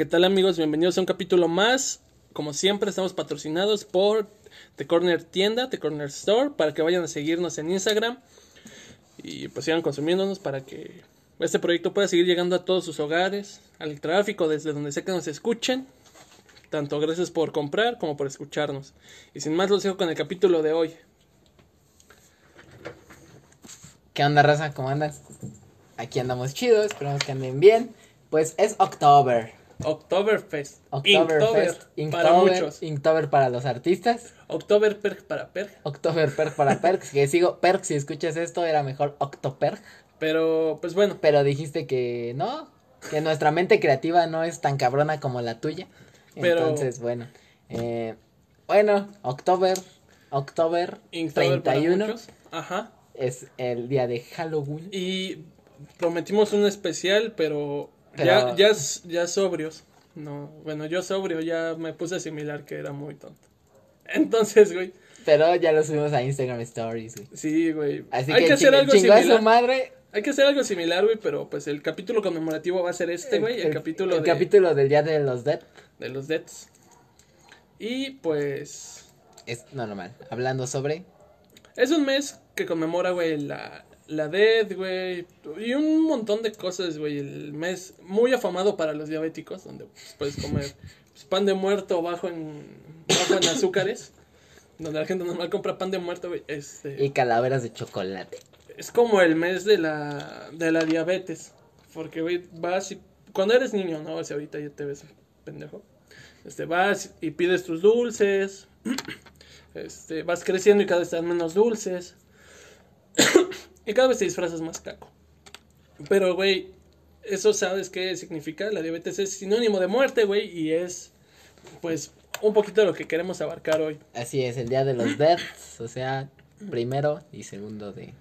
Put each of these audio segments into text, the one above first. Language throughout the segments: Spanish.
¿Qué tal amigos? Bienvenidos a un capítulo más. Como siempre estamos patrocinados por The Corner Tienda, The Corner Store, para que vayan a seguirnos en Instagram y pues sigan consumiéndonos para que este proyecto pueda seguir llegando a todos sus hogares, al tráfico, desde donde sea que nos escuchen. Tanto gracias por comprar como por escucharnos. Y sin más los dejo con el capítulo de hoy. ¿Qué onda, raza? ¿Cómo andas? Aquí andamos chidos, esperamos que anden bien. Pues es October. Oktoberfest. Oktoberfest. Inktober para muchos. Inktober para los artistas. Oktoberperk para Perk. Oktoberperk para Perks. Que sigo, Perk, si escuchas esto, era mejor Octoperk. Pero, pues bueno. Pero dijiste que no, que nuestra mente creativa no es tan cabrona como la tuya. Pero- Entonces, bueno. Eh, bueno, October, October Inktober para 31 muchos. Ajá. es el día de Halloween. Y prometimos un especial, pero, Ya, ya, ya sobrios. No, bueno, yo sobrio ya me puse a asimilar que era muy tonto. Entonces, güey, Pero ya lo subimos a Instagram Stories, güey. sí, güey. Así Hay que, que hacer algo a su similar. madre. Hay que hacer algo similar, güey, pero pues el capítulo conmemorativo va a ser este, güey, el, capítulo el de, capítulo del Día de los Dead de los Deads. Y pues es normal. Hablando sobre. Es un mes que conmemora, güey, la, la Dead, güey, y un montón de cosas, güey. El mes muy afamado para los diabéticos, donde pues, puedes comer pues, pan de muerto bajo en, bajo en azúcares, donde la gente normal compra pan de muerto, güey. Este, Y calaveras de chocolate. es como el mes de la, de la diabetes, porque, güey, vas y... Cuando eres niño, ¿no? O sea, ahorita ya te ves pendejo. Este, vas y pides tus dulces. Este, vas creciendo y cada vez te dan menos dulces. y cada vez te disfrazas más caco. Pero, güey, eso sabes qué significa. La diabetes es sinónimo de muerte, güey. Y es, pues, un poquito de lo que queremos abarcar hoy. Así es, el Día de los Deads. O sea, primero y segundo de.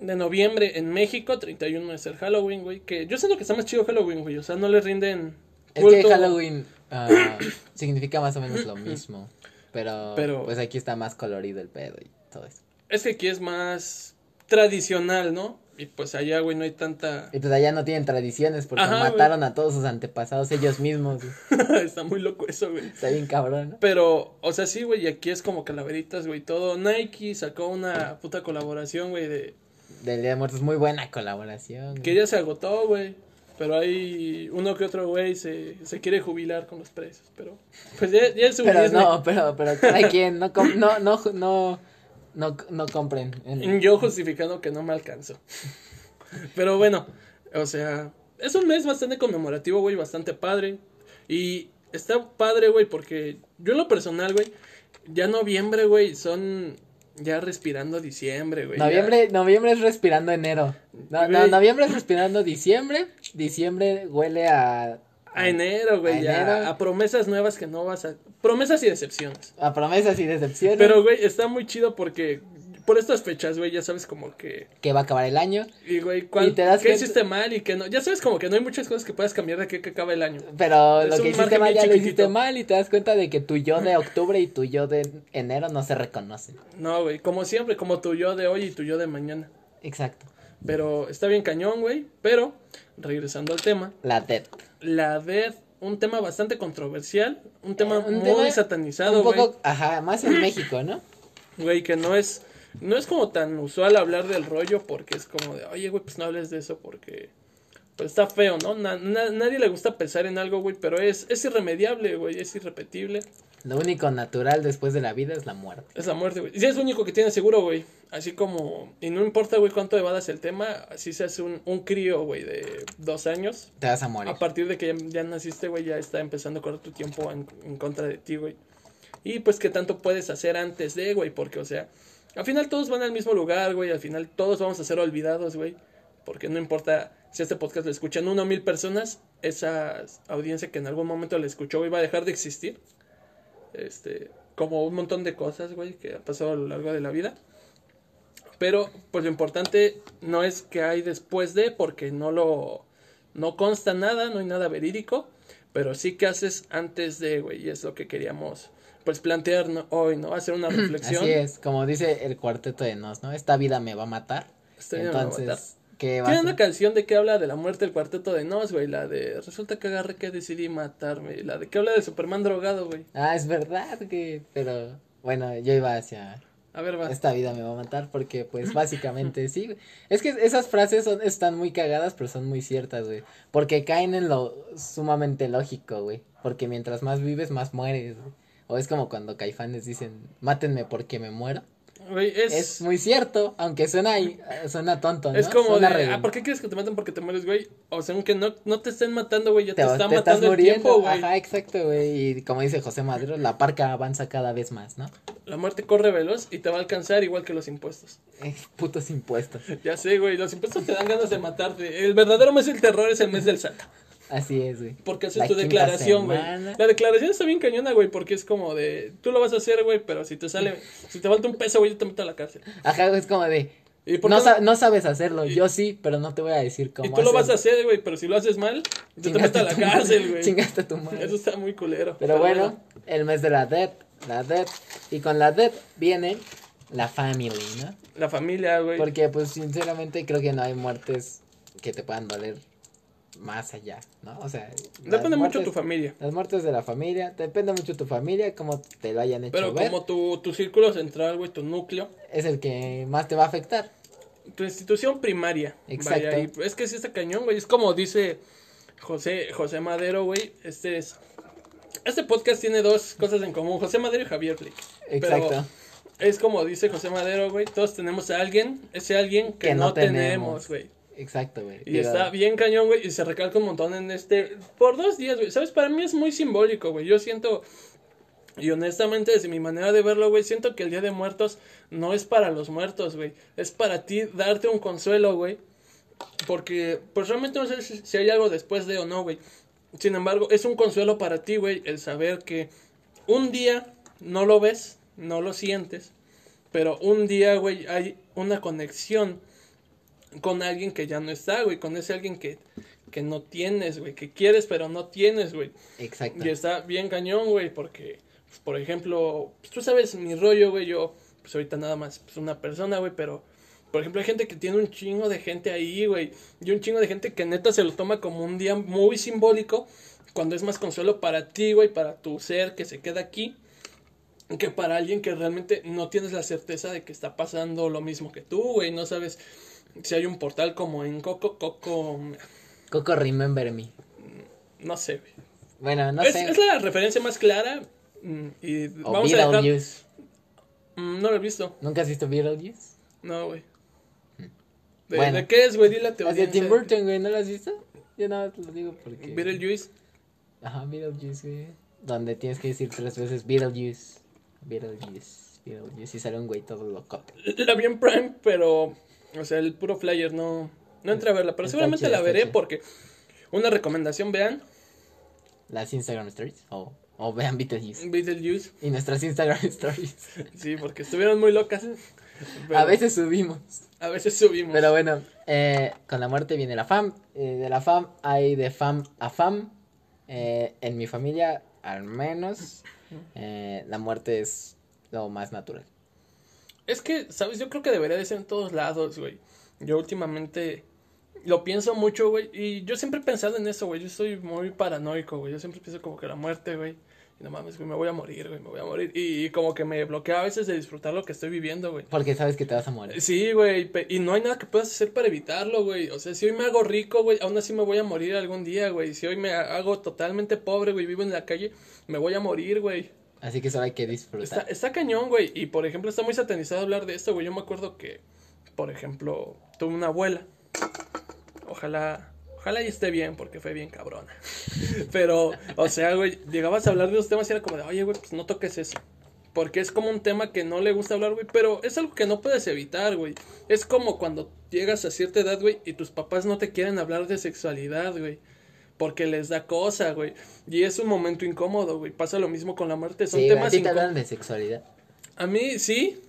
De noviembre en México, 31 es el Halloween, güey. Que yo siento que está más chido Halloween, güey. O sea, no le rinden. Es que. Halloween ah, significa más o menos lo mismo. Pero, Pero- pues aquí está más colorido el pedo y todo eso. Es que aquí es más tradicional, ¿no? Y pues allá, güey, no hay tanta. Y pues allá no tienen tradiciones porque Ajá, mataron a todos sus antepasados ellos mismos. Está muy loco eso, güey. Está bien cabrón, ¿no? Pero, o sea, sí, güey, y aquí es como calaveritas, güey, todo. Nike sacó una puta colaboración, güey, de. Del Día de Muertos, muy buena colaboración. Que ya se agotó, güey. Pero hay uno que otro, güey, se, se quiere jubilar con los precios. Pero, pues ya, ya es su Pero no, pero, pero cada quien, no, no, no, no, no, no compren. en- Yo justificando que no me alcanzó. Pero bueno, o sea, es un mes bastante conmemorativo, güey, bastante padre. Y está padre, güey, porque yo en lo personal, güey, ya noviembre, güey, son ya respirando diciembre, güey. ya- Noviembre, noviembre es respirando enero. No, noviembre es respirando diciembre. Diciembre huele a, A enero, güey, A ya. enero. A promesas nuevas que no vas a. Promesas y decepciones. a promesas y decepciones. Pero, güey, está muy chido porque por estas fechas, güey, ya sabes como que. que va a acabar el año. Y, güey, ¿cuál, Y te das ¿qué cuenta- hiciste mal y qué no? Ya sabes como que no hay muchas cosas que puedas cambiar de aquí que acabe el año. Pero Es lo que hiciste mal ya lo chiquitito. hiciste mal y te das cuenta de que tu yo de octubre y tu yo de enero no se reconocen. No, güey, como siempre, como tu yo de hoy y tu yo de mañana. Exacto. Pero está bien cañón, güey. Pero, regresando al tema, La dead. la Death, un tema bastante controversial, un tema Un muy tema satanizado, Un güey. poco, ajá, más en México, ¿no? Güey, que no es, no es como tan usual hablar del rollo porque es como de, oye, güey, pues no hables de eso porque, pues está feo, ¿no? Na- na- nadie le gusta pensar en algo, güey, pero es, es irremediable, güey, es irrepetible. Lo único natural después de la vida es la muerte. Es la muerte, güey. Y es lo único que tiene seguro, güey. Así como, y no importa, güey, cuánto evadas el tema, así se hace un, un crío, güey, de dos años. Te vas a morir. A partir de que ya, ya naciste, güey, ya está empezando a correr tu tiempo en, en contra de ti, güey. Y pues, ¿qué tanto puedes hacer antes de, güey? Porque, o sea, al final todos van al mismo lugar, güey. Al final todos vamos a ser olvidados, güey. Porque no importa si este podcast lo escuchan una o mil personas, esa audiencia que en algún momento le escuchó, güey, va a dejar de existir. Este, como un montón de cosas, güey, que ha pasado a lo largo de la vida. Pero, pues lo importante no es que hay después de, porque no lo. No consta nada, no hay nada verídico. Pero sí que haces antes de, güey. Y es lo que queríamos, pues, plantear ¿no? hoy, ¿no? Hacer una reflexión. Así es, como dice el cuarteto de Nos, ¿no? Esta vida me va a matar. Esta vida me va a Entonces, matar. ¿Qué va a Tiene una canción de que habla de la muerte del cuarteto de Nos, güey. La de resulta que agarré que decidí matarme. La de que habla de Superman drogado, güey. Ah, es verdad, que. Pero. Bueno, yo iba hacia. A ver, va. Esta vida me va a matar porque, pues, básicamente sí. Es que esas frases son, están muy cagadas, pero son muy ciertas, güey. Porque caen en lo sumamente lógico, güey. Porque mientras más vives, más mueres. O es como cuando caifanes dicen, mátenme porque me muero. Es, Es muy cierto, aunque suena, ahí- suena tonto, ¿no? es como de, Suena ah, redundante. ¿por qué quieres que te maten porque te mueres, güey? O sea, aunque no, no te estén matando, güey, ya te, te, está te estás matando el muriendo, tiempo, güey. ajá, exacto, güey, y como dice José Madero, la parca avanza cada vez más, ¿no? La muerte corre veloz y te va a alcanzar igual que los impuestos. Eh, putos impuestos, Ya sé, güey, los impuestos te dan ganas de matarte. El verdadero mes del terror es el mes del SAT. Así es, güey. Porque haces La tu declaración, güey. La declaración está bien cañona, güey, porque es como de, tú lo vas a hacer, güey, pero si te sale, si te falta un peso, güey, yo te meto a la cárcel. Ajá, güey, es como de, ¿Y por no, sa- no sabes hacerlo, yo sí, pero no te voy a decir cómo Y tú lo vas a hacer, güey, pero si lo haces mal, yo te meto a la cárcel, güey. Chingaste tu madre. Eso está muy culero. Pero bueno, el mes de la Death, la Death. Y con la Death viene la family, ¿no? La familia, güey. Porque, pues, sinceramente, creo que no hay muertes que te puedan doler más allá, ¿no? O sea, Depende mucho muertes- tu familia. Las muertes de la familia, depende mucho tu familia, cómo te lo hayan hecho Pero ver, como tu, tu círculo central, güey, tu núcleo, es el que más te va a afectar. tu institución primaria. Exacto. Vaya, y es que sí está cañón, güey. Es como dice José, José Madero, güey. Este es. Este podcast tiene dos cosas en común, José Madero y Javier Flick. Exacto. Pero es como dice José Madero, güey, todos tenemos a alguien, ese alguien que, no tenemos, güey. Exacto, güey. Y está bien cañón, güey, y se recalca un montón en este, por dos días, güey, ¿sabes? Para mí es muy simbólico, güey, yo siento, y honestamente desde mi manera de verlo, güey, siento que el Día de Muertos no es para los muertos, güey, es para ti darte un consuelo, güey, porque, pues realmente no sé si, si hay algo después de o no, güey, sin embargo, es un consuelo para ti, güey, el saber que un día no lo ves, no lo sientes, pero un día, güey, hay una conexión con alguien que ya no está, güey, con ese alguien que, que no tienes, güey, que quieres pero no tienes, güey. Exacto. Y está bien cañón, güey, porque, pues, por ejemplo, pues, tú sabes mi rollo, güey, yo, pues ahorita nada más, pues una persona, güey, pero, por ejemplo, hay gente que tiene un chingo de gente ahí, güey, y un chingo de gente que neta se lo toma como un día muy simbólico, cuando es más consuelo para ti, güey, para tu ser que se queda aquí, que para alguien que realmente no tienes la certeza de que está pasando lo mismo que tú, güey, no sabes si hay un portal como en Coco, Coco, Coco Remember Me. no sé, güey. Bueno, no es, sé. es la referencia más clara mm, y o vamos a dejar... Mm, no lo he visto, ¿Nunca has visto Beetlejuice? no, güey. ¿De, Bueno. ¿De qué es, güey? Dile a tu audiencia. Tim Burton, güey, ¿no las has visto? Yo nada más te lo digo porque... Beetlejuice. Ajá, Beetlejuice, güey. Donde tienes que decir tres veces Beetlejuice. Beetlejuice. Beetlejuice. Y sale un güey todo loco. La vi en Prime, pero, o sea, el puro flyer no, no entré a verla, pero Está seguramente la veré porque una recomendación, vean Las Instagram Stories. O, o vean Beetlejuice. Beetlejuice. Y nuestras Instagram Stories. Sí, porque estuvieron muy locas. Pero A veces subimos. A veces subimos. Pero bueno, eh, con la muerte viene la fam. eh, de la fam hay de fam a fam. Eh, en mi familia, al menos, eh, la muerte es lo más natural. Es que, ¿sabes? Yo creo que debería de ser en todos lados, güey. Yo últimamente lo pienso mucho, güey. Y yo siempre he pensado en eso, güey. Yo soy muy paranoico, güey. Yo siempre pienso como que la muerte, güey. Y no mames, güey, me voy a morir, güey, me voy a morir. Y, y como que me bloquea a veces de disfrutar lo que estoy viviendo, güey. Porque sabes que te vas a morir. Sí, güey, y no hay nada que puedas hacer para evitarlo, güey. O sea, si hoy me hago rico, güey, aún así me voy a morir algún día, güey. Si hoy me hago totalmente pobre, güey, vivo en la calle, me voy a morir, güey. Así que solo hay que Está, disfrutar. está cañón, güey. Y por ejemplo, está muy satanizado hablar de esto, güey. Yo me acuerdo que, por ejemplo, tuve una abuela. Ojalá, ojalá y esté bien, porque fue bien cabrona. Pero, o sea, güey, llegabas a hablar de los temas y era como de, oye, güey, pues no toques eso. Porque es como un tema que no le gusta hablar, güey. Pero es algo que no puedes evitar, güey. Es como cuando llegas a cierta edad, güey, y tus papás no te quieren hablar de sexualidad, güey. Porque les da cosa, güey. Y es un momento incómodo, güey. Pasa lo mismo con la muerte. Son Sí, a temas incómodos. hablan de sexualidad. A mí sí,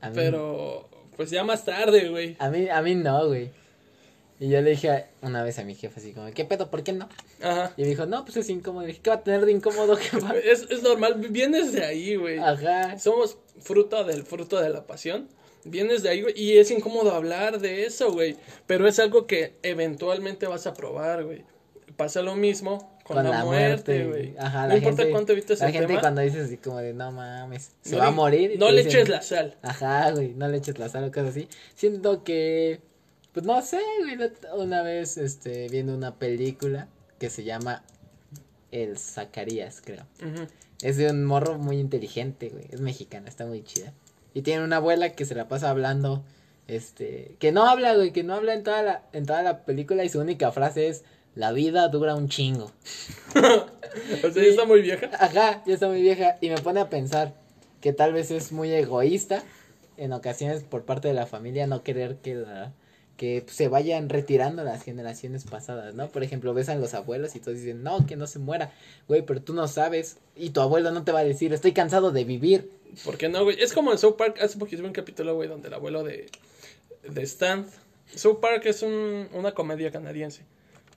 A mí, pero pues ya más tarde, güey. a mí, a mí no, güey. Y yo le dije una vez a mi jefe así como, ¿qué pedo? ¿Por qué no? Ajá. Y me dijo, no, pues es incómodo. Y dije, ¿qué va a tener de incómodo? jefa?" Es, es normal, vienes de ahí, güey. Ajá. Somos fruto del fruto de la pasión. Vienes de ahí, güey, y es incómodo hablar de eso, güey. Pero es algo que eventualmente vas a probar, güey. Pasa lo mismo con, la, muerte, güey. Ajá, no la importa gente- cuánto evites La el gente tema. cuando dices así como de, no mames, se no va a morir. No le dicen, eches la sal. Ajá, güey, no le eches la sal o cosas así. Siento que, pues no sé, güey, una vez, este, viendo una película que se llama El Zacarías, creo. Ujú. Es de un morro muy inteligente, güey, es mexicana, está muy chida. Y tiene una abuela que se la pasa hablando, este, que no habla, güey, que no habla en toda la, en toda la película y su única frase es, la vida dura un chingo. O sea, ya está muy vieja. Ajá, ya está muy vieja y me pone a pensar que tal vez es muy egoísta en ocasiones por parte de la familia no querer que la- que se vayan retirando las generaciones pasadas, ¿no? Por ejemplo, ves a los abuelos y todos dicen, "No, que no se muera." Güey, pero tú no sabes y tu abuelo no te va a decir, "Estoy cansado de vivir." ¿Por qué no, güey? Es como en South Park, hace poquito vi un capítulo, güey, donde el abuelo de, de Stan, South Park es un, una comedia canadiense,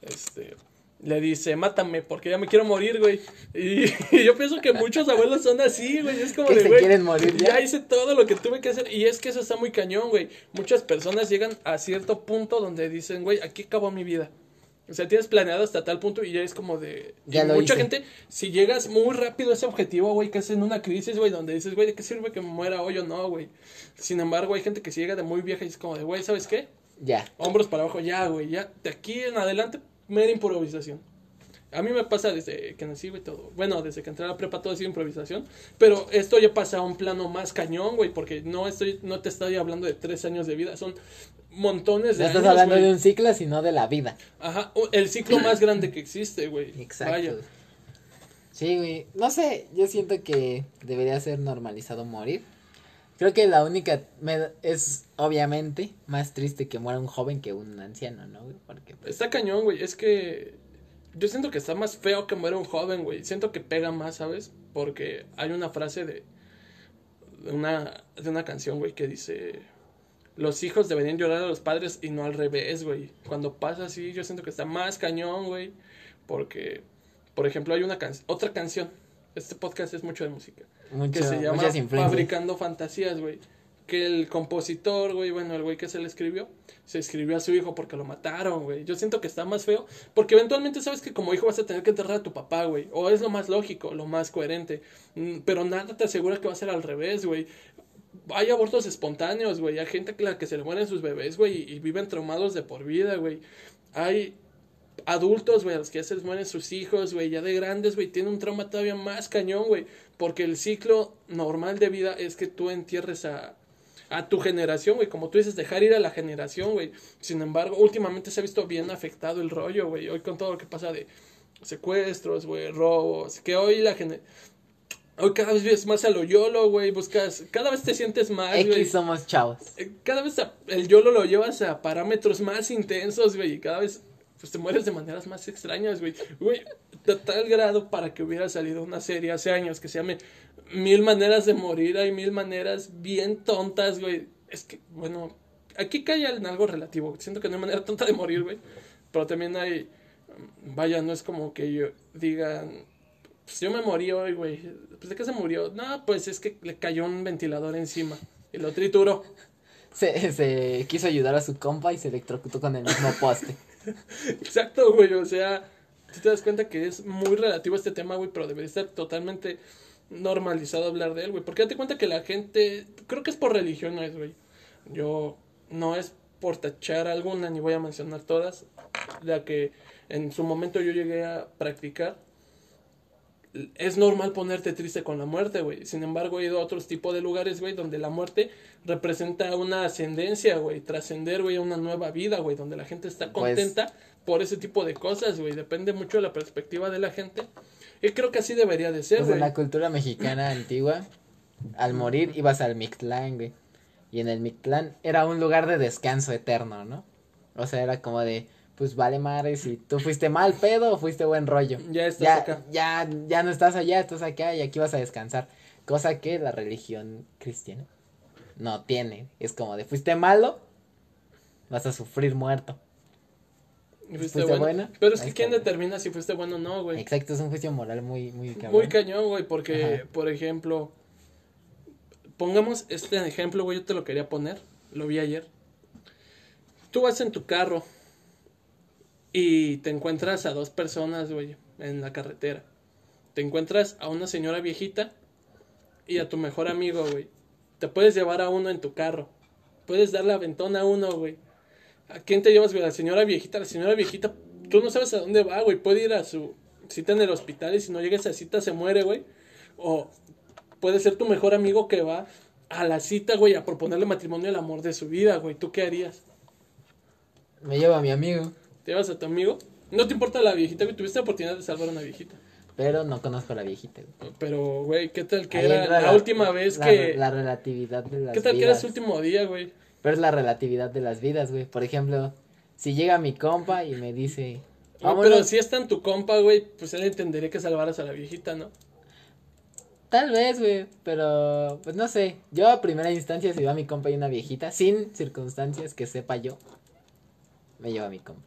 este, le dice, mátame, porque ya me quiero morir, güey. Y, y yo pienso que muchos abuelos son así, güey, es como Que de, se güey, quieren morir ya. ya hice todo lo que tuve que hacer, y es que eso está muy cañón, güey. Muchas personas llegan a cierto punto donde dicen, güey, aquí acabó mi vida. O sea, tienes planeado hasta tal punto y ya es como de... Ya lo mucha hice. gente, si llegas muy rápido a ese objetivo, güey, que es en una crisis, güey, donde dices, güey, ¿de qué sirve que me muera hoy o no, güey? Sin embargo, hay gente que si llega de muy vieja y es como de, güey, ¿sabes qué? Ya. Hombros para abajo, ya, güey, ya. De aquí en adelante, mera improvisación. A mí me pasa desde que nací, güey, todo. Bueno, desde que entré a la prepa todo ha sido improvisación. Pero esto ya pasa a un plano más cañón, güey, porque no estoy, no te estoy hablando de tres años de vida, son montones de No estás años, hablando güey. de un ciclo, sino de la vida. Ajá, el ciclo más grande que existe, güey. Exacto. Vaya. Sí, güey. No sé, yo siento que debería ser normalizado morir. Creo que la única es obviamente más triste que muera un joven que un anciano, ¿no? Porque pues, Está cañón, güey. Es que yo siento que está más feo que muera un joven, güey. Siento que pega más, ¿sabes? Porque hay una frase de, de una de una canción, güey, que dice los hijos deberían llorar a los padres y no al revés, güey. Cuando pasa así, yo siento que está más cañón, güey, porque por ejemplo, hay una can otra canción. Este podcast es mucho de música mucho, que se llama. Fabricando Fantasías, güey. Que el compositor, güey, bueno, el güey que se le escribió, se escribió a su hijo porque lo mataron, güey. Yo siento que está más feo, porque eventualmente sabes que como hijo vas a tener que enterrar a tu papá, güey. O es lo más lógico, lo más coherente. Mm, Pero nada te asegura que va a ser al revés, güey. Hay abortos espontáneos, güey. Hay gente que la que se le mueren sus bebés, güey, y, y viven traumados de por vida, güey. Hay adultos, güey, a los que ya se les mueren sus hijos, güey, ya de grandes, güey, tienen un trauma todavía más cañón, güey, porque el ciclo normal de vida es que tú entierres a, a tu generación, güey, como tú dices, dejar ir a la generación, güey. Sin embargo, últimamente se ha visto bien afectado el rollo, güey, hoy con todo lo que pasa de secuestros, güey, robos, que hoy la gente... Hoy cada vez vives más a lo YOLO, güey, buscas, cada vez te sientes más. X somos chavos. Eh, cada vez el YOLO lo llevas a parámetros más intensos, güey, y cada vez pues te mueres de maneras más extrañas, güey. Güey, de tal grado para que hubiera salido una serie hace años que se llame Mil maneras de morir, hay mil maneras bien tontas, güey. Es que, bueno, aquí cae en algo relativo. Siento que no hay manera tonta de morir, güey. Pero también hay, vaya, no es como que yo digan, pues yo me morí hoy, güey. Pues de qué se murió. No, pues es que le cayó un ventilador encima y lo trituró. Se, se quiso ayudar a su compa y se electrocutó con el mismo poste. Exacto, güey, o sea, tú te das cuenta que es muy relativo este tema, güey, pero debería estar totalmente normalizado hablar de él, güey, porque date cuenta que la gente, creo que es por religiones, güey, yo, no es por tachar alguna, ni voy a mencionar todas, la que en su momento yo llegué a practicar, es normal ponerte triste con la muerte, güey. Sin embargo, he ido a otros tipos de lugares, güey, donde la muerte representa una ascendencia, güey. Trascender, güey, a una nueva vida, güey. Donde la gente está Pues- contenta por ese tipo de cosas, güey. Depende mucho de la perspectiva de la gente. Y creo que así debería de ser, Pues güey. en la cultura mexicana antigua, al morir ibas al Mictlán, güey. Y en el Mictlán era un lugar de descanso eterno, ¿no? O sea, era como de, pues vale madre si tú fuiste mal pedo o fuiste buen rollo. Ya estás ya, acá. Ya, ya no estás allá, estás acá y aquí vas a descansar. Cosa que la religión cristiana no tiene. Es como de, fuiste malo, vas a sufrir muerto. Fuiste ¿Fuiste bueno. bueno? Pero es que ¿quién determina si fuiste bueno o no, güey? Exacto, es un juicio moral muy, muy cabrón. Muy cañón, güey, porque, Ajá. por ejemplo, pongamos este ejemplo, güey, yo te lo quería poner, lo vi ayer. Tú vas en tu carro y te encuentras a dos personas, güey, en la carretera. Te encuentras a una señora viejita y a tu mejor amigo, güey. Te puedes llevar a uno en tu carro. Puedes darle aventón a uno, güey. ¿A quién te llevas, güey? A la señora viejita. La señora viejita, tú no sabes a dónde va, güey. Puede ir a su cita en el hospital y si no llega a esa cita se muere, güey. O puede ser tu mejor amigo que va a la cita, güey, a proponerle matrimonio al amor de su vida, güey. ¿Tú qué harías? Me llevo a mi amigo, ¿Te llevas a tu amigo? No te importa la viejita, güey. Tuviste la oportunidad de salvar a una viejita. pero no conozco a la viejita. güey. Pero, güey, ¿qué tal que Ahí era la, última vez la- que... La relatividad de las ¿Qué tal que era su último día, güey? Pero es la relatividad de las vidas, güey. Por ejemplo, si llega mi compa y me dice... No, "Vámonos", pero si es tan tu compa, güey, pues él entendería que salvaras a la viejita, ¿no? Tal vez, güey, pero pues no sé. Yo a primera instancia, si va mi compa y una viejita, sin circunstancias que sepa yo, me lleva a mi compa.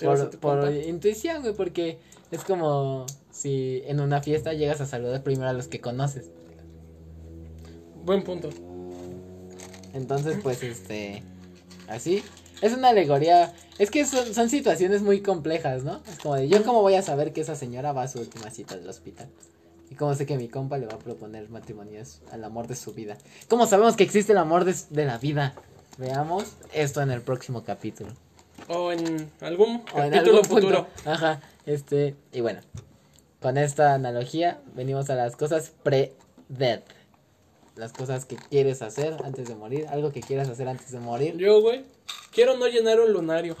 Por, por intuición, güey, porque es como si en una fiesta llegas a saludar primero a los que conoces. Buen punto. Entonces, pues, este, así. Es una alegoría. Es que son, son situaciones muy complejas, ¿no? Es como de, yo cómo voy a saber que esa señora va a su última cita del hospital. Y cómo sé que mi compa le va a proponer matrimonio al amor de su vida. ¿Cómo sabemos que existe el amor de, de la vida? Veamos esto en el próximo capítulo. O en algún O en capítulo algún punto. futuro. Ajá, este, y bueno, con esta analogía venimos a las cosas pre-death. Las cosas que quieres hacer antes de morir, algo que quieras hacer antes de morir, Yo, güey, quiero no llenar un lunario.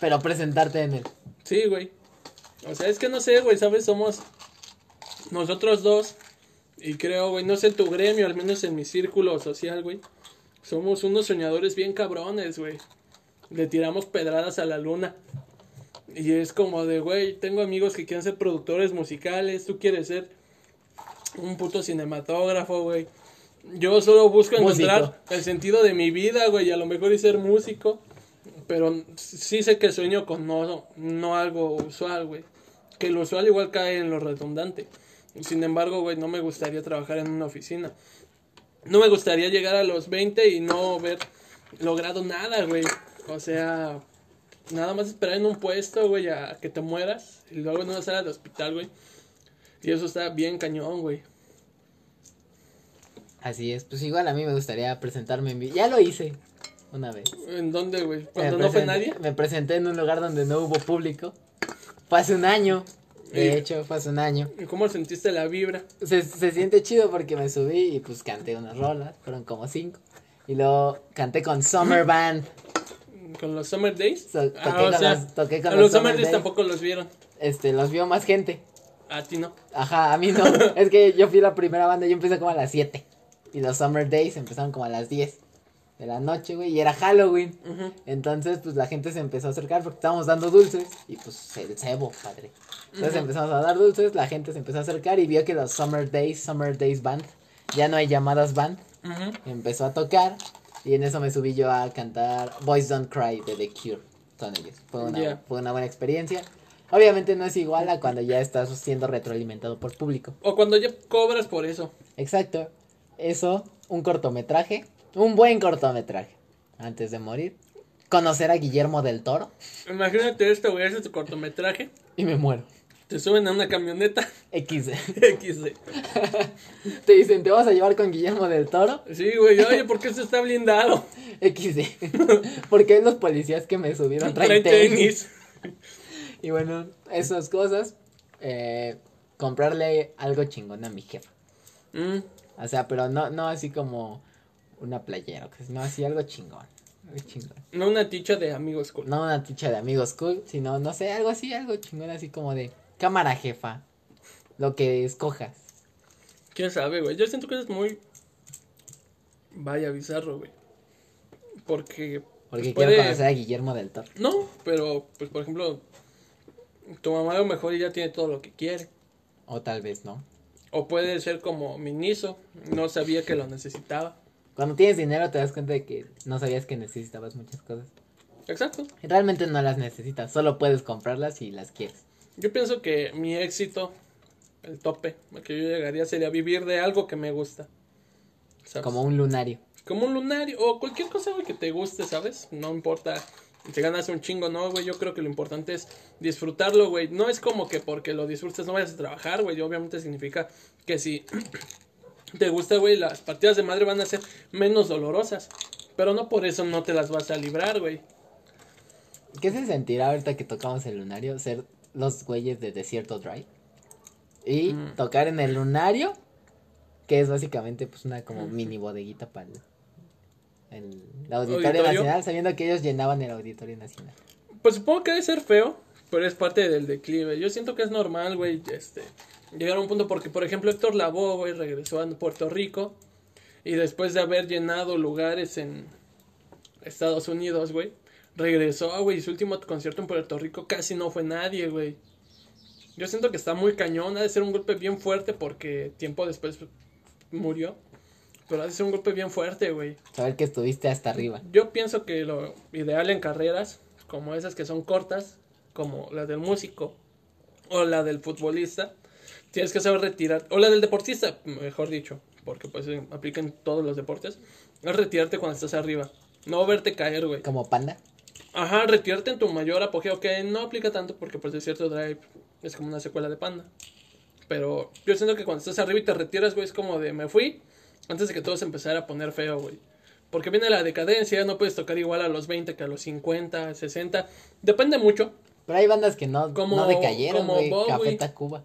pero presentarte en él. Sí, güey. O sea, es que no sé, güey, ¿sabes? Somos nosotros dos. Y creo, güey, no sé en tu gremio, al menos en mi círculo social, güey. Somos unos soñadores bien cabrones, güey. Le tiramos pedradas a la luna. Y es como de, güey, tengo amigos que quieren ser productores musicales. Tú quieres ser un puto cinematógrafo, güey. Yo solo busco Músico. encontrar el sentido de mi vida, güey. Y a lo mejor y ser músico. Pero sí sé que sueño con no, no algo usual, güey. Que lo usual igual cae en lo redundante. Sin embargo, güey, no me gustaría trabajar en una oficina. No me gustaría llegar a los 20 y no haber logrado nada, güey. O sea, nada más esperar en un puesto, güey, a que te mueras. Y luego no sala al hospital, güey. Y eso está bien cañón, güey. Así es, pues igual a mí me gustaría presentarme en vi- Ya lo hice una vez. ¿En dónde, güey? Cuando no fue nadie. Me presenté en un lugar donde no hubo público. Fue hace un año. De Eh. hecho, fue hace un año. ¿Y ¿Cómo sentiste la vibra? Se, se siente chido porque me subí y pues canté unas rolas. Fueron como cinco. Y luego canté con Summer Band. ¿Con los Summer Days? So- toqué Ah, o con sea, los- toqué con a los los Summer Days tampoco los vieron. Este, los vio más gente. A ti no. Ajá, a mí no. es que yo fui la primera banda, yo empecé como a las 7. Y los Summer Days empezaron como a las 10 de la noche, güey. Y era Halloween. Entonces, pues la gente se empezó a acercar porque estábamos dando dulces. Y pues el cebo, padre. Entonces empezamos a dar dulces, la gente se empezó a acercar y vio que los Summer Days, Summer Days Band, ya no hay llamadas band. Empezó a tocar. Y en eso me subí yo a cantar Boys Don't Cry de The Cure con ellos. Fue una, fue una buena experiencia. Obviamente no es igual a cuando ya estás siendo retroalimentado por público. O cuando ya cobras por eso. Exacto. Eso, un cortometraje, un buen cortometraje. Antes de morir, conocer a Guillermo del Toro Imagínate esto, güey, haces tu cortometraje, y me muero. Te suben a una camioneta XD. XD. Te dicen, te vas a llevar con Guillermo del Toro. Sí, güey, oye, ¿por qué se está blindado? XD. Porque los policías que me subieron Trae traen tenis. tenis. Y bueno, esas cosas. eh, comprarle algo chingón a mi jefa. Mm, O sea, pero no, no así como una playera, no así algo chingón. Algo chingón. no una ticha de amigos cool. No una ticha de amigos cool, sino, no sé, algo así, algo chingón, así como de cámara jefa. Lo que escojas. ¿Quién sabe, güey? Yo siento que es muy... Vaya, bizarro, güey. Porque... Porque pues, quiero puede- conocer a Guillermo del Toro. No, pero, pues, por ejemplo, tu mamá a lo mejor ya tiene todo lo que quiere. O tal vez no. O puede ser como Miniso, no sabía que lo necesitaba. Cuando tienes dinero te das cuenta de que no sabías que necesitabas muchas cosas. Exacto. Y Realmente no las necesitas, solo puedes comprarlas si las quieres. Yo pienso que mi éxito, el tope, al que yo llegaría sería vivir de algo que me gusta. ¿sabes? Como un lunario. Como un lunario o cualquier cosa, güey, que te guste, ¿sabes? No importa si ganas un chingo, no, güey. Yo creo que lo importante es disfrutarlo, güey. No es como que porque lo disfrutes no vayas a trabajar, güey. Obviamente significa que si te gusta, güey, las partidas de madre van a ser menos dolorosas. Pero no por eso no te las vas a librar, güey. ¿Qué se sentirá ahorita que tocamos el lunario? Ser los güeyes de Desierto Drive. Y Mm. tocar en el lunario, que es básicamente pues una como mini bodeguita para el, el- el Auditorio, Auditorio. Nacional, sabiendo que ellos llenaban el Auditorio Nacional. Pues supongo que debe ser feo, pero es parte del declive. Yo siento que es normal, güey, este, llegar a un punto porque, por ejemplo, Héctor Lavoe, güey, regresó a Puerto Rico y después de haber llenado lugares en Estados Unidos, güey, regresó, güey, y su último concierto en Puerto Rico casi no fue nadie, güey. Yo siento que está muy cañón, ha de ser un golpe bien fuerte porque tiempo después murió. Pero ha de ser un golpe bien fuerte, güey. Saber que estuviste hasta arriba. Yo pienso que lo ideal en carreras, como esas que son cortas, como la del músico o la del futbolista, tienes que saber retirar, o la del deportista, mejor dicho, porque pues aplica en todos los deportes, es retirarte cuando estás arriba, no verte caer, güey. Como panda. Ajá, retirarte en tu mayor apogeo, que no aplica tanto porque pues de cierto drive es como una secuela de Panda. Pero yo siento que cuando estás arriba y te retiras, güey, es como de me fui antes de que todo se empezara a poner feo, güey. Porque viene la decadencia, no puedes tocar igual a los 20 que a los 50, 60. Depende mucho. Pero hay bandas que no, Como- no decayeron, como güey. Bowie. Café Tacuba.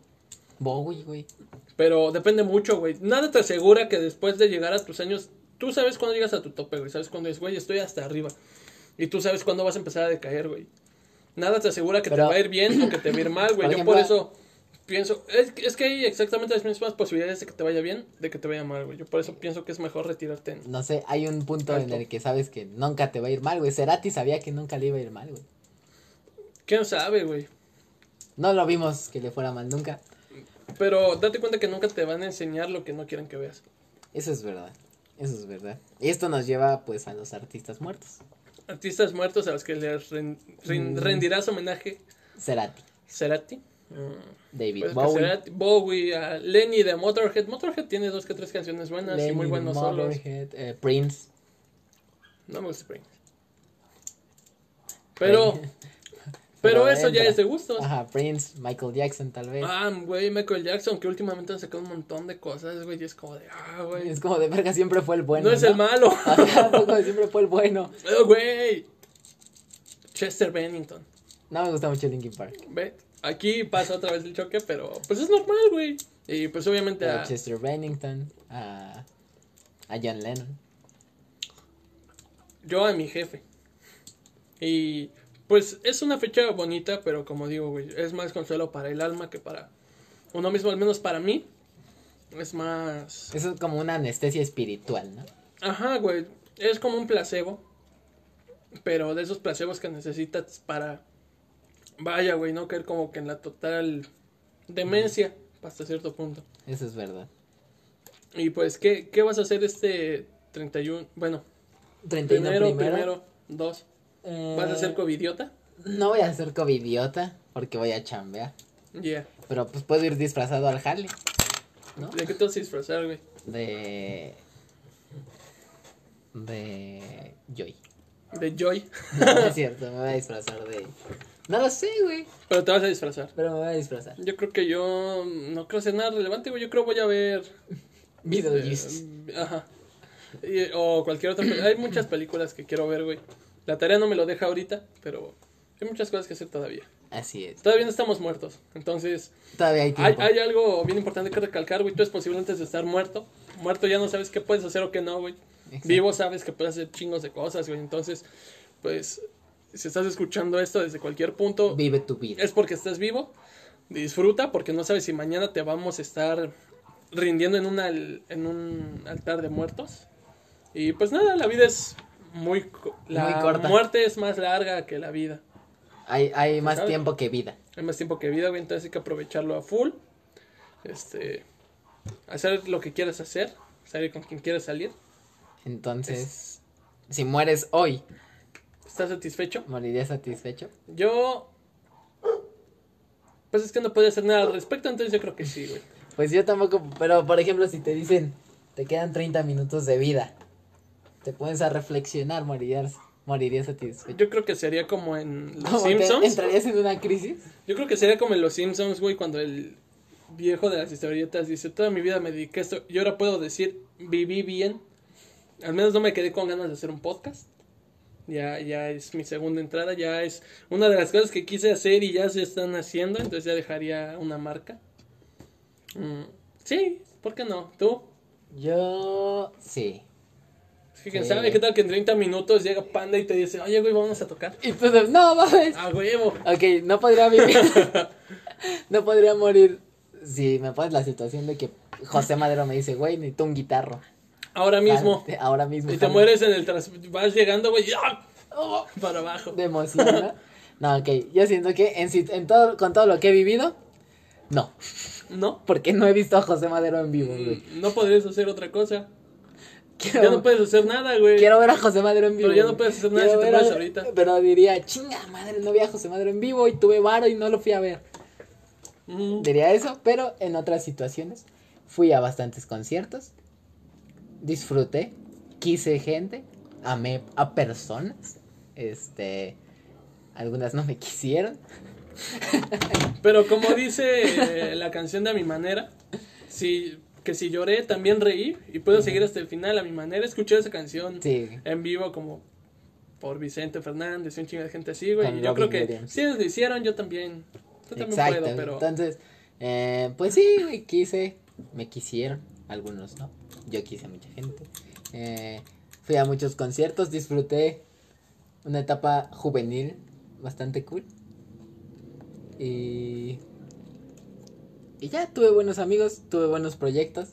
Bowie, güey. Pero depende mucho, güey. Nada te asegura que después de llegar a tus años, tú sabes cuándo llegas a tu tope, güey. Sabes cuándo es, güey, estoy hasta arriba. Y tú sabes cuándo vas a empezar a decaer, güey. Nada te asegura que Pero- te va a ir bien o que te va a ir mal, güey. Yo por eso pienso, es, es que hay exactamente las mismas posibilidades de que te vaya bien, de que te vaya mal, güey. Yo por eso pienso que es mejor retirarte en... No sé, hay un punto en el que sabes que nunca te va a ir mal, güey. Cerati sabía que nunca le iba a ir mal, güey. ¿Quién sabe, güey? No lo vimos que le fuera mal nunca. Pero date cuenta que nunca te van a enseñar lo que no quieren que veas. Eso es verdad. Eso es verdad. Y esto nos lleva, pues, a los artistas muertos. Artistas muertos a los que les ren- ren- Mm. rendirás homenaje. Cerati, Cerati. Mm. David Pues Bowie, Cerati, Bowie, a Lenny de Motorhead. Motorhead tiene dos que tres canciones buenas y muy buenos solos. Motorhead, eh, Prince. No me gusta Prince. Pero, pero, Pero eso ya es de gustos. Ajá, Prince, Michael Jackson, tal vez. Ah, güey, Michael Jackson, que últimamente han sacado un montón de cosas, güey, y es como de, ah, güey. Es como de verga, siempre fue el bueno. no es el malo. Ajá, siempre fue el bueno. Eh, Güey. Chester Bennington. No me gusta mucho Linkin Park. Ve, aquí pasa otra vez el choque, pero pues es normal, güey. Y pues obviamente A a, Chester Bennington, a, a John Lennon. yo a mi jefe. Y pues es una fecha bonita, pero como digo, güey, es más consuelo para el alma que para uno mismo, al menos para mí. Es más... Eso es como una anestesia espiritual, ¿no? Ajá, güey. Es como un placebo. Pero de esos placebos que necesitas para... Vaya, güey, no caer como que en la total demencia hasta cierto punto. Eso es verdad. Y pues, ¿qué, qué vas a hacer este 31? Bueno, 31 primero, primero. primero, dos. Eh, ¿Vas a ser covidiota? No voy a ser covidiota porque voy a chambear. Yeah. Pero pues puedo ir disfrazado al Harley. ¿No? ¿De qué te vas a disfrazar, güey? De. De. Joy. De Joy. No, no es cierto, me voy a disfrazar de. No lo sé, güey. Pero te vas a disfrazar. Pero me voy a disfrazar. Yo creo que yo no creo hacer nada relevante, güey. Yo creo voy a ver Beetlejuice. Eh, Ajá. Y- o cualquier otra. Hay muchas películas que quiero ver, güey. La tarea no me lo deja ahorita, pero hay muchas cosas que hacer todavía. Así es. Todavía no estamos muertos. Entonces, Todavía hay tiempo. hay algo bien importante que recalcar, güey. Tú es posible antes de estar muerto. Muerto ya no sabes qué puedes hacer o qué no, güey. Exacto. Vivo sabes que puedes hacer chingos de cosas, güey. Entonces, pues, si estás escuchando esto desde cualquier punto, Vive tu vida. es porque estás vivo. Disfruta porque no sabes si mañana te vamos a estar rindiendo en, en un altar de muertos. Y pues nada, la vida es muy... La Muy corta. muerte es más larga que la vida. Hay, hay más tiempo que vida. Hay más tiempo que vida, güey, entonces hay que aprovecharlo a full. Este... Hacer lo que quieras hacer. Salir con quien quieras salir. Entonces, si mueres hoy, ¿Estás satisfecho? ¿morirías satisfecho? Yo... Pues es que no puedo hacer nada al respecto, entonces yo creo que sí, güey. Pues yo tampoco, pero por ejemplo, si te dicen, te quedan 30 minutos de vida. Te pones a reflexionar, morirías, morirías satisfecho. Yo creo que sería como en Los ¿Cómo te- Simpsons. ¿Entrarías en una crisis? Yo creo que sería como en Los Simpsons, güey, cuando el viejo de las historietas dice, toda mi vida me dediqué a esto, y ahora puedo decir, viví bien. Al menos no me quedé con ganas de hacer un podcast. Ya, ya es mi segunda entrada, ya es una de las cosas que quise hacer y ya se están haciendo, entonces ya dejaría una marca. Mm, sí, ¿por qué no? ¿Tú? Yo, sí. Que quién Sí. sabe, ¿qué tal que en 30 minutos llega Panda y te dice, oye, güey, vamos a tocar? Y tú, de- no, mames. A huevo. Ok, no podría vivir. no podría morir si me pones la situación de que José Madero me dice, güey, necesito un guitarro. Ahora mismo. Ahora mismo. Y te mueres en el tras... Vas llegando, güey, ¡ah! Oh, para abajo. De emoción, ¿no? No, ok, yo siento que en, en todo, con todo lo que he vivido, no. ¿No? Porque no he visto a José Madero en vivo, güey. Mm, No podrías hacer otra cosa. Quiero, Ya no puedes hacer nada, güey. quiero ver a José Madero en vivo. Pero ya no puedes hacer nada Quiero si te mueres ahorita. Pero diría, chinga madre, no vi a José Madero en vivo y tuve varo y no lo fui a ver. Mm, Diría eso, pero en otras situaciones fui a bastantes conciertos, disfruté, quise gente, amé a personas, este, algunas no me quisieron, Pero como dice eh, la canción de A Mi Manera, si, que si lloré, también reí. Y puedo seguir hasta el final a mi manera. Escuché esa canción sí, en vivo como por Vicente Fernández y un chingo de gente así, güey. Y yo creo que Williams. si ellos lo hicieron, yo también. Yo también exacto, puedo, pero... entonces, eh, pues sí, güey, quise, me quisieron, algunos no, yo quise a mucha gente, eh, fui a muchos conciertos, disfruté una etapa juvenil bastante cool. Y. Y ya tuve buenos amigos, tuve buenos proyectos.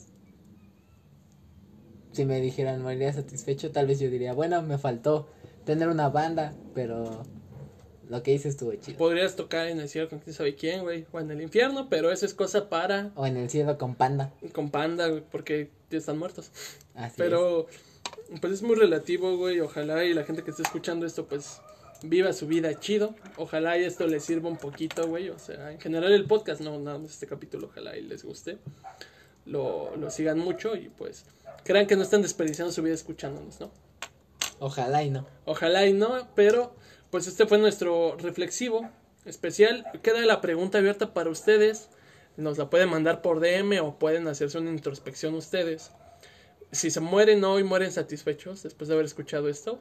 Si me dijeran, moriría satisfecho, tal vez yo diría, bueno, me faltó tener una banda, pero lo que hice estuvo chido. Podrías tocar en el cielo con quién sabe quién, güey. O en el infierno, pero eso es cosa para... O en el cielo con panda. Con panda, güey, porque están muertos. Así Pero, pues es muy relativo, güey. Ojalá y la gente que esté escuchando esto, pues viva su vida chido. Ojalá y esto les sirva un poquito, güey. O sea, en general el podcast, no nada más este capítulo, ojalá y les guste. Lo, lo sigan mucho y pues crean que no están desperdiciando su vida escuchándonos, ¿no? Ojalá y no. Ojalá y no, pero pues este fue nuestro reflexivo especial. Queda la pregunta abierta para ustedes. Nos la pueden mandar por DM o pueden hacerse una introspección ustedes. Si se mueren hoy, mueren satisfechos después de haber escuchado esto.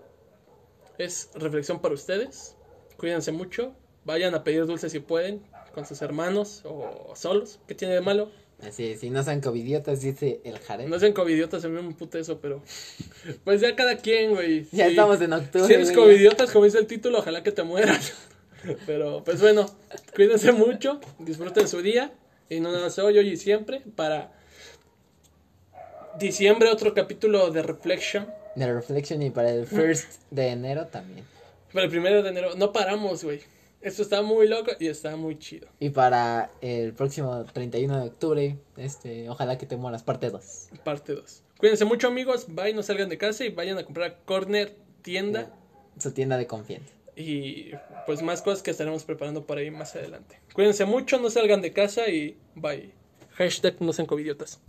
Es reflexión para ustedes. Cuídense mucho. Vayan a pedir dulces si pueden, con sus hermanos o solos. ¿Qué tiene de malo? Así es, si no sean covidiotas, dice el Jared. No sean covidiotas, se me un puto eso, pero. Pues ya cada quien, güey. ya Sí. estamos en octubre. Si eres güey, covidiotas, como dice el título, ojalá que te mueras. Pero, pues bueno, cuídense mucho, disfruten su día. Y no más hoy, hoy y siempre. Para diciembre, otro capítulo de Reflection. De Reflection y para el first de enero también. Para el primero de enero, no paramos, güey. Esto está muy loco y está muy chido. Y para el próximo 31 de octubre, este, ojalá que te mueras, parte 2. Parte 2. Cuídense mucho, amigos. Bye, no salgan de casa y vayan a comprar Corner Tienda. Su tienda de confianza. Y pues más cosas que estaremos preparando para ahí más adelante. Cuídense mucho, no salgan de casa y bye. Hashtag no sean covidiotas.